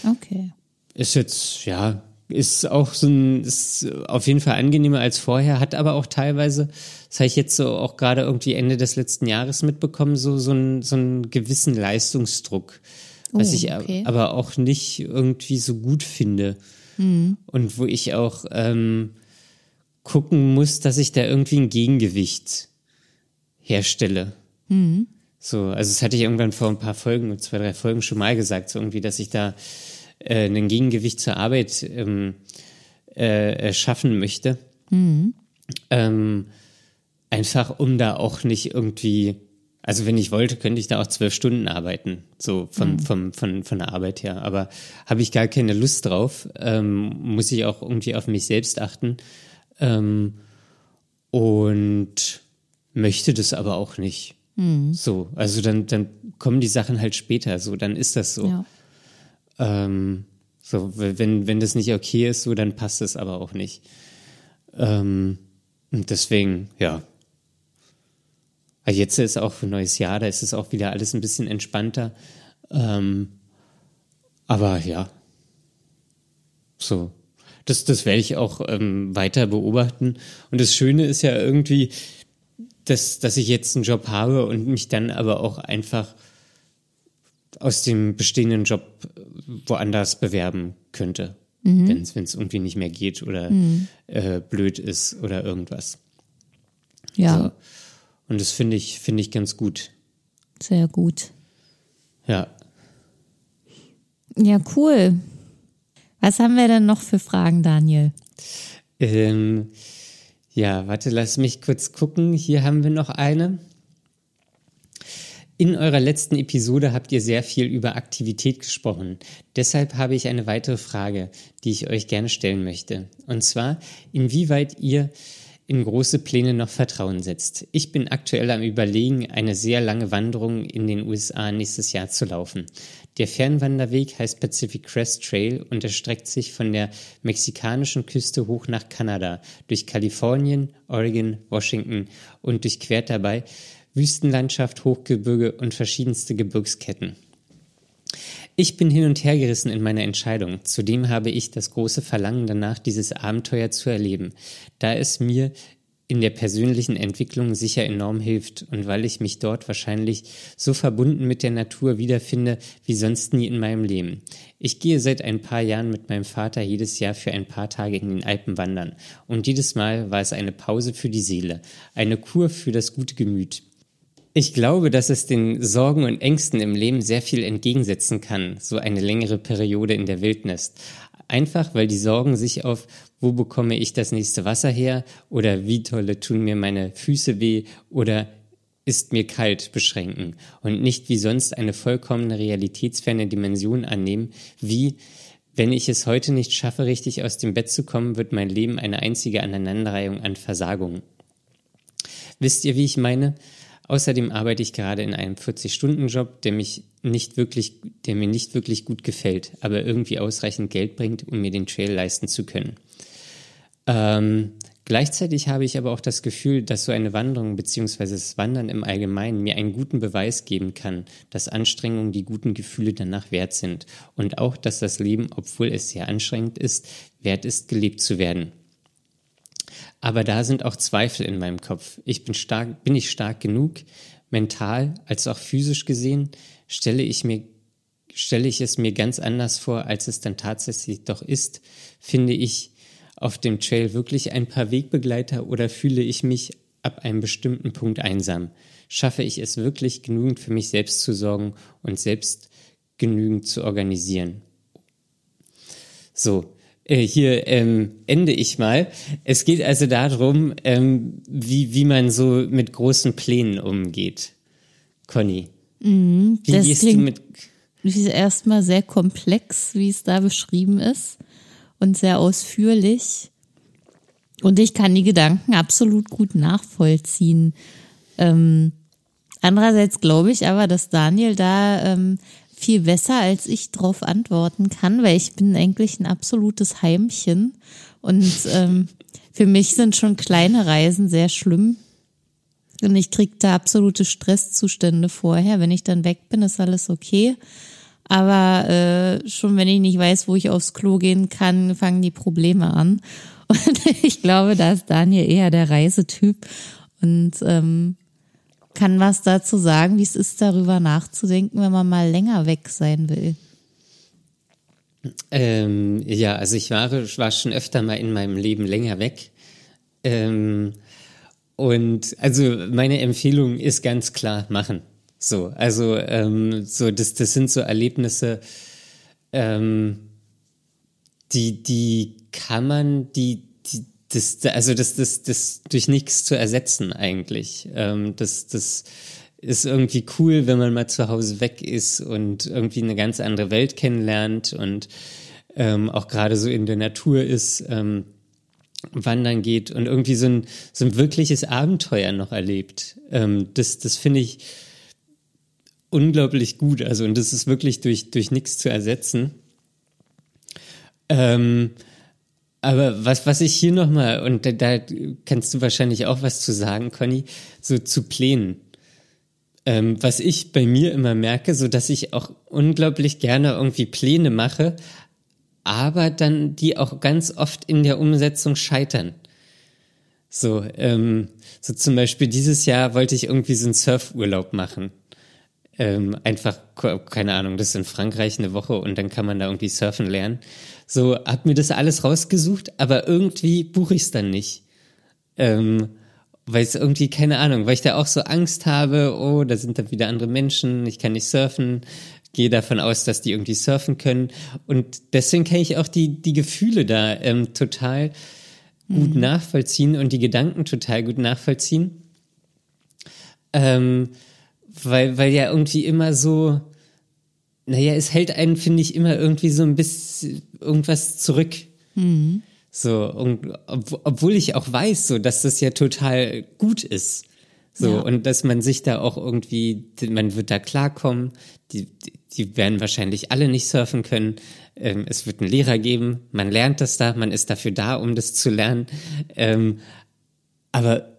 Okay. Ist jetzt, ja, ist auch so ein, ist auf jeden Fall angenehmer als vorher, hat aber auch teilweise, das habe ich jetzt so auch gerade irgendwie Ende des letzten Jahres mitbekommen, so, so, ein, so einen gewissen Leistungsdruck, was oh, ich okay. aber auch nicht irgendwie so gut finde. Mhm. Und wo ich auch ähm, gucken muss, dass ich da irgendwie ein Gegengewicht herstelle. Mhm. So, also das hatte ich irgendwann vor ein paar Folgen, zwei, drei Folgen schon mal gesagt, so irgendwie, dass ich da äh, ein Gegengewicht zur Arbeit ähm, äh, schaffen möchte. Mhm. Ähm, einfach um da auch nicht irgendwie, also wenn ich wollte, könnte ich da auch zwölf Stunden arbeiten, so von, mhm. von, von, von der Arbeit her. Aber habe ich gar keine Lust drauf, ähm, muss ich auch irgendwie auf mich selbst achten. Ähm, und möchte das aber auch nicht. Mhm. So, also dann, dann kommen die Sachen halt später, so, dann ist das so. Ja. Ähm, so, wenn, wenn das nicht okay ist, so, dann passt es aber auch nicht. Ähm, und deswegen, ja. Jetzt ist auch ein neues Jahr, da ist es auch wieder alles ein bisschen entspannter. Ähm, aber ja, so. Das, das werde ich auch ähm, weiter beobachten. Und das Schöne ist ja irgendwie, dass, dass ich jetzt einen Job habe und mich dann aber auch einfach aus dem bestehenden Job woanders bewerben könnte, mhm. wenn es irgendwie nicht mehr geht oder mhm. äh, blöd ist oder irgendwas. Ja. So. Und das finde ich, finde ich ganz gut. Sehr gut. Ja. Ja, cool. Was haben wir denn noch für Fragen, Daniel? Ähm, ja, warte, lass mich kurz gucken. Hier haben wir noch eine. In eurer letzten Episode habt ihr sehr viel über Aktivität gesprochen. Deshalb habe ich eine weitere Frage, die ich euch gerne stellen möchte. Und zwar, inwieweit ihr in große Pläne noch Vertrauen setzt. Ich bin aktuell am Überlegen, eine sehr lange Wanderung in den USA nächstes Jahr zu laufen. Der Fernwanderweg heißt Pacific Crest Trail und erstreckt sich von der mexikanischen Küste hoch nach Kanada, durch Kalifornien, Oregon, Washington und durchquert dabei Wüstenlandschaft, Hochgebirge und verschiedenste Gebirgsketten. Ich bin hin und her gerissen in meiner Entscheidung. Zudem habe ich das große Verlangen danach, dieses Abenteuer zu erleben, da es mir in der persönlichen Entwicklung sicher enorm hilft und weil ich mich dort wahrscheinlich so verbunden mit der Natur wiederfinde wie sonst nie in meinem Leben. Ich gehe seit ein paar Jahren mit meinem Vater jedes Jahr für ein paar Tage in den Alpen wandern und jedes Mal war es eine Pause für die Seele, eine Kur für das gute Gemüt. Ich glaube, dass es den Sorgen und Ängsten im Leben sehr viel entgegensetzen kann, so eine längere Periode in der Wildnis. Einfach weil die Sorgen sich auf, wo bekomme ich das nächste Wasser her oder wie tolle tun mir meine Füße weh oder ist mir kalt beschränken und nicht wie sonst eine vollkommene realitätsferne Dimension annehmen, wie wenn ich es heute nicht schaffe, richtig aus dem Bett zu kommen, wird mein Leben eine einzige Aneinanderreihung an Versagungen. Wisst ihr, wie ich meine? Außerdem arbeite ich gerade in einem 40-Stunden-Job, der der mir nicht wirklich gut gefällt, aber irgendwie ausreichend Geld bringt, um mir den Trail leisten zu können. Ähm, gleichzeitig habe ich aber auch das Gefühl, dass so eine Wanderung bzw. das Wandern im Allgemeinen mir einen guten Beweis geben kann, dass Anstrengungen die guten Gefühle danach wert sind und auch, dass das Leben, obwohl es sehr anstrengend ist, wert ist, gelebt zu werden. Aber da sind auch Zweifel in meinem Kopf. Ich bin stark, bin ich stark genug, mental als auch physisch gesehen, stelle ich mir, stelle ich es mir ganz anders vor, als es dann tatsächlich doch ist. Finde ich auf dem Trail wirklich ein paar Wegbegleiter oder fühle ich mich ab einem bestimmten Punkt einsam. Schaffe ich es wirklich genügend für mich selbst zu sorgen und selbst genügend zu organisieren? So, äh, hier ähm, ende ich mal. Es geht also darum, ähm, wie, wie man so mit großen Plänen umgeht. Conny. Mhm, wie gehst du mit. Erstmal sehr komplex, wie es da beschrieben ist und sehr ausführlich. Und ich kann die Gedanken absolut gut nachvollziehen. Ähm, andererseits glaube ich aber, dass Daniel da ähm, viel besser als ich drauf antworten kann, weil ich bin eigentlich ein absolutes Heimchen. Und ähm, für mich sind schon kleine Reisen sehr schlimm. Und ich kriege da absolute Stresszustände vorher. Wenn ich dann weg bin, ist alles okay. Aber äh, schon wenn ich nicht weiß, wo ich aufs Klo gehen kann, fangen die Probleme an. [laughs] Und ich glaube, da ist Daniel eher der Reisetyp und ähm, kann was dazu sagen, wie es ist, darüber nachzudenken, wenn man mal länger weg sein will. Ähm, ja, also ich war, war schon öfter mal in meinem Leben länger weg. Ähm, und also meine Empfehlung ist ganz klar, machen. So, also ähm, so das, das sind so Erlebnisse, ähm, die, die kann man, die, das, also das, das, das durch nichts zu ersetzen eigentlich. Ähm, das, das ist irgendwie cool, wenn man mal zu Hause weg ist und irgendwie eine ganz andere Welt kennenlernt und ähm, auch gerade so in der Natur ist. Ähm, wandern geht und irgendwie so ein, so ein wirkliches Abenteuer noch erlebt. Ähm, das das finde ich unglaublich gut. Also, und das ist wirklich durch, durch nichts zu ersetzen. Ähm, aber was, was ich hier nochmal, und da, da, kannst du wahrscheinlich auch was zu sagen, Conny, so zu Plänen. Ähm, was ich bei mir immer merke, so dass ich auch unglaublich gerne irgendwie Pläne mache, aber dann die auch ganz oft in der Umsetzung scheitern. So, ähm, so zum Beispiel dieses Jahr wollte ich irgendwie so einen Surfurlaub machen. Ähm, einfach, keine Ahnung, das ist in Frankreich eine Woche und dann kann man da irgendwie surfen lernen. So, hab mir das alles rausgesucht, aber irgendwie buche ich es dann nicht. Ähm, weil es irgendwie, keine Ahnung, weil ich da auch so Angst habe, oh, da sind dann wieder andere Menschen, ich kann nicht surfen, gehe davon aus, dass die irgendwie surfen können. Und deswegen kann ich auch die, die Gefühle da ähm, total gut mhm. nachvollziehen und die Gedanken total gut nachvollziehen. Ähm, weil, weil ja irgendwie immer so, naja, es hält einen, finde ich, immer irgendwie so ein bisschen irgendwas zurück. Mhm. So, und, ob, obwohl ich auch weiß, so, dass das ja total gut ist. So, ja. und dass man sich da auch irgendwie, man wird da klarkommen, die, die werden wahrscheinlich alle nicht surfen können. Ähm, es wird einen Lehrer geben, man lernt das da, man ist dafür da, um das zu lernen. Ähm, aber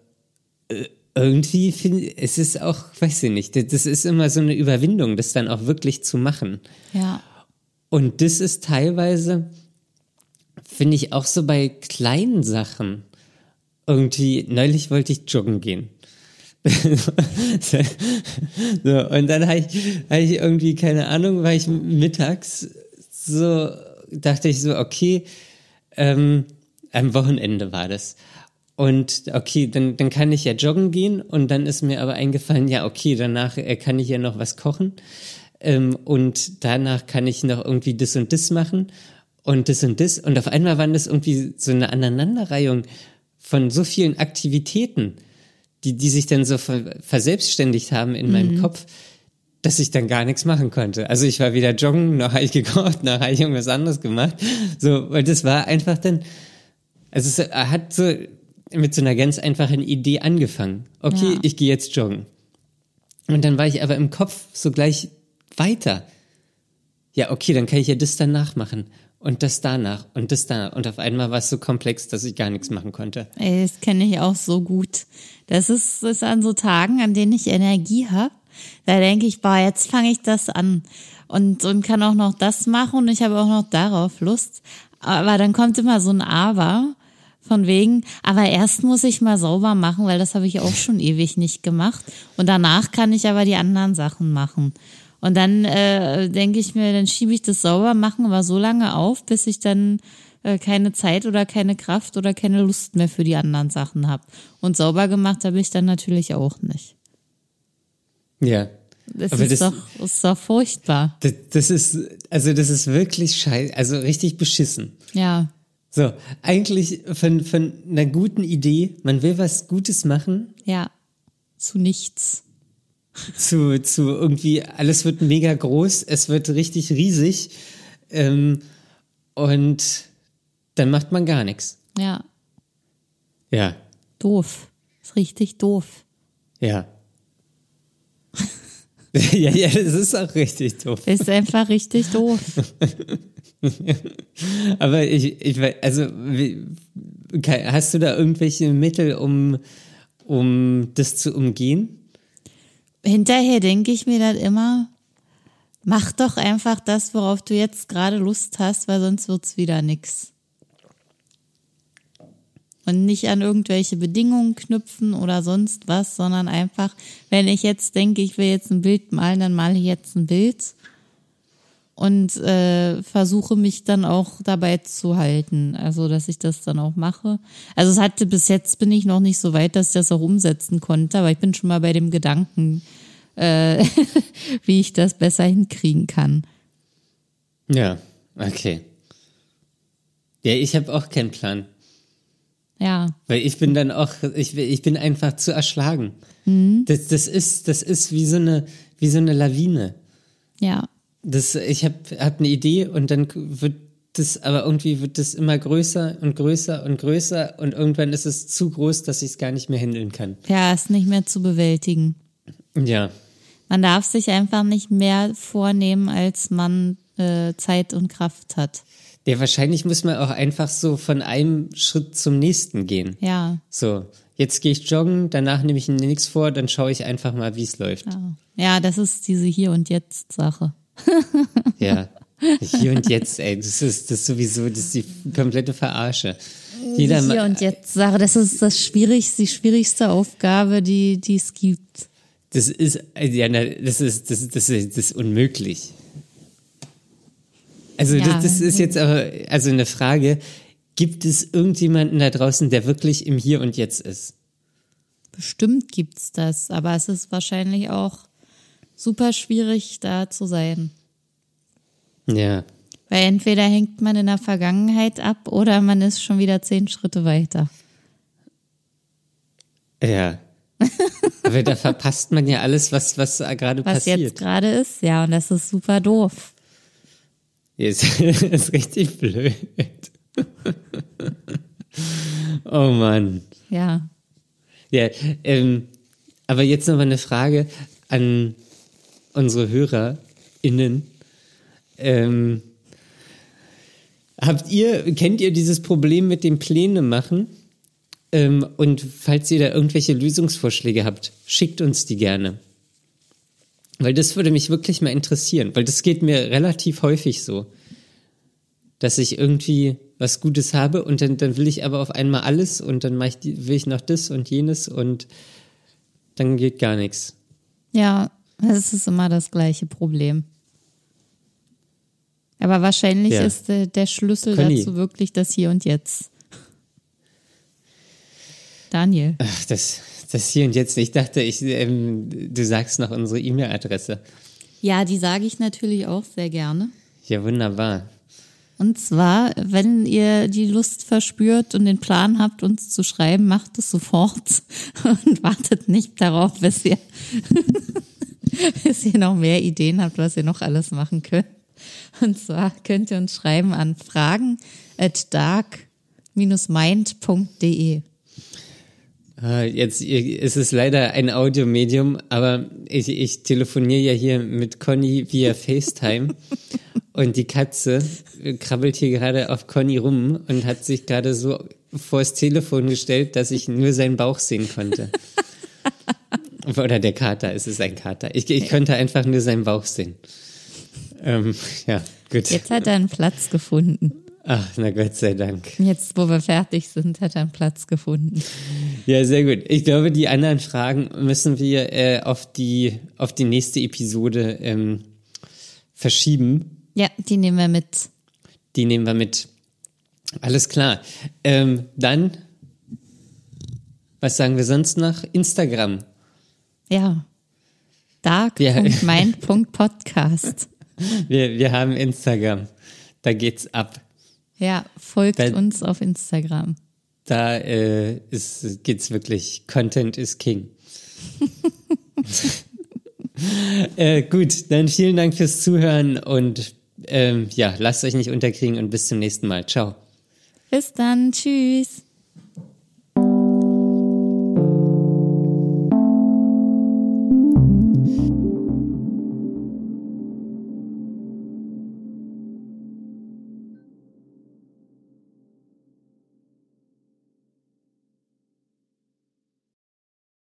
äh, irgendwie finde es ist auch, weiß ich nicht, das ist immer so eine Überwindung, das dann auch wirklich zu machen. Ja. Und das ist teilweise, finde ich, auch so bei kleinen Sachen. Irgendwie, neulich wollte ich joggen gehen. [laughs] so, und dann habe ich, hab ich irgendwie, keine Ahnung, war ich mittags so, dachte ich so, okay, ähm, am Wochenende war das. Und okay, dann, dann kann ich ja joggen gehen und dann ist mir aber eingefallen, ja, okay, danach äh, kann ich ja noch was kochen ähm, und danach kann ich noch irgendwie das und das machen und das und das und auf einmal waren das irgendwie so eine Aneinanderreihung von so vielen Aktivitäten die, die sich dann so ver verselbstständigt haben in mhm. meinem Kopf, dass ich dann gar nichts machen konnte. Also ich war wieder joggen, noch habe ich gekocht, [laughs] noch habe ich irgendwas anderes gemacht. So, weil das war einfach dann, also es hat so mit so einer ganz einfachen Idee angefangen. Okay, ja. ich gehe jetzt joggen. Und dann war ich aber im Kopf so gleich weiter. Ja, okay, dann kann ich ja das danach machen und das danach und das danach. Und auf einmal war es so komplex, dass ich gar nichts machen konnte. Ey, das kenne ich auch so gut. Das ist, ist an so Tagen, an denen ich Energie habe. Da denke ich, boah, jetzt fange ich das an. Und, und kann auch noch das machen und ich habe auch noch darauf Lust. Aber dann kommt immer so ein Aber von wegen, aber erst muss ich mal sauber machen, weil das habe ich auch schon ewig nicht gemacht. Und danach kann ich aber die anderen Sachen machen. Und dann äh, denke ich mir, dann schiebe ich das sauber machen aber so lange auf, bis ich dann äh, keine Zeit oder keine Kraft oder keine Lust mehr für die anderen Sachen habe. Und sauber gemacht habe ich dann natürlich auch nicht. Ja. Das Aber ist, das- doch, ist doch furchtbar. Das, das ist, also das ist wirklich scheiße, also richtig beschissen. Ja, So, eigentlich von, von einer guten Idee, man will was Gutes machen, ja. Zu nichts. zu, zu irgendwie, alles wird mega groß, es wird richtig riesig ähm, und dann macht man gar nichts. Ja, Ja, doof. Ist richtig doof. ja. [laughs] [laughs] ja, ja, das ist auch richtig doof. Ist einfach richtig doof. [laughs] [laughs] Aber ich, ich weiß, also, wie, hast du da irgendwelche Mittel, um, um das zu umgehen? Hinterher denke ich mir dann immer, mach doch einfach das, worauf du jetzt gerade Lust hast, weil sonst wird's wieder nix. Und nicht an irgendwelche Bedingungen knüpfen oder sonst was, sondern einfach, wenn ich jetzt denke, ich will jetzt ein Bild malen, dann male ich jetzt ein Bild und äh, versuche mich dann auch dabei zu halten, also dass ich das dann auch mache. Also es hatte bis jetzt bin ich noch nicht so weit, dass ich das auch umsetzen konnte, aber ich bin schon mal bei dem Gedanken, äh, [laughs] wie ich das besser hinkriegen kann. Ja, okay. Ja, ich habe auch keinen Plan. Ja, Weil ich bin dann auch, ich, ich bin einfach zu erschlagen. Das, das ist, das ist wie so eine, wie so eine Lawine. ja, Das, ich habe hab eine Idee und dann wird das, aber irgendwie wird das immer größer und größer und größer und irgendwann ist es zu groß, dass ich es gar nicht mehr handeln kann. ja, ist nicht mehr zu bewältigen. Ja, Man darf sich einfach nicht mehr vornehmen, als man äh, Zeit und Kraft hat. ja, wahrscheinlich muss man auch einfach so von einem Schritt zum nächsten gehen. Ja, So, jetzt gehe ich joggen, danach nehme ich mir nichts vor, dann schaue ich einfach mal, wie es läuft. ja. ja, das ist diese Hier und Jetzt Sache. [laughs] Ja. Hier und jetzt, ey, das ist, das ist sowieso, das ist die komplette Verarsche. Jeder Hier und Jetzt Sache, das ist das schwierigste, die schwierigste Aufgabe, die, die es gibt. Das ist, äh, ja, das ist, das, das ist, das ist unmöglich. Also Ja. das, das ist jetzt aber, also eine Frage, gibt es irgendjemanden da draußen, der wirklich im Hier und Jetzt ist? Bestimmt gibt's das, aber es ist wahrscheinlich auch super schwierig, da zu sein. Ja. Weil entweder hängt man in der Vergangenheit ab oder man ist schon wieder zehn Schritte weiter. Ja. [laughs] Aber da verpasst man ja alles, was, was gerade Was jetzt passiert. gerade ist, ja, und das ist super doof. Ist, [laughs] ist richtig blöd. oh Mann. Ja. Ja, ähm, aber jetzt noch mal eine Frage an unsere HörerInnen. Ähm, habt ihr, kennt ihr dieses Problem mit dem Pläne machen? Ähm, und falls ihr da irgendwelche Lösungsvorschläge habt, schickt uns die gerne. Weil das würde mich wirklich mal interessieren, weil das geht mir relativ häufig so, dass ich irgendwie was Gutes habe und dann, dann will ich aber auf einmal alles und dann ich will ich noch das und jenes und dann geht gar nichts. Ja, es ist immer das gleiche Problem. Aber wahrscheinlich Ja. ist äh, der Schlüssel Conny. dazu wirklich das Hier und Jetzt. Daniel. Ach, das, das hier und jetzt. Ich dachte, ich, ähm, du sagst noch unsere E-Mail-Adresse. Ja, die sage ich natürlich auch sehr gerne. Ja, wunderbar. Und zwar, wenn ihr die Lust verspürt und den Plan habt, uns zu schreiben, macht es sofort [laughs] und wartet nicht darauf, bis ihr, [laughs] bis ihr noch mehr Ideen habt, was ihr noch alles machen könnt. Und zwar könnt ihr uns schreiben an fragen at dark-mind.de. Ah, Jetzt ihr- es ist leider ein Audiomedium, aber ich, ich telefoniere ja hier mit Conny via FaceTime [laughs] und die Katze krabbelt hier gerade auf Conny rum und hat sich gerade so vors Telefon gestellt, dass ich nur seinen Bauch sehen konnte. Oder der Kater, es ist ein Kater. Ich, ich könnte einfach nur seinen Bauch sehen. Ähm, ja, gut. Jetzt hat er einen Platz gefunden. Ach, na Gott sei Dank. Jetzt, wo wir fertig sind, hat er einen Platz gefunden. Ja, sehr gut. Ich glaube, die anderen Fragen müssen wir äh, auf die auf die nächste Episode ähm, verschieben. Ja, die nehmen wir mit. Die nehmen wir mit. Alles klar. Ähm, dann, was sagen wir sonst noch? Instagram. Ja. Dark.mind.podcast. [laughs] Wir, wir haben Instagram. Da geht's ab. Ja, folgt Weil- uns auf Instagram. Da äh, ist, geht's wirklich. Content is King. [laughs] äh, gut, dann vielen Dank fürs Zuhören und ähm, ja, lasst euch nicht unterkriegen und bis zum nächsten Mal. Ciao. Bis dann. Tschüss.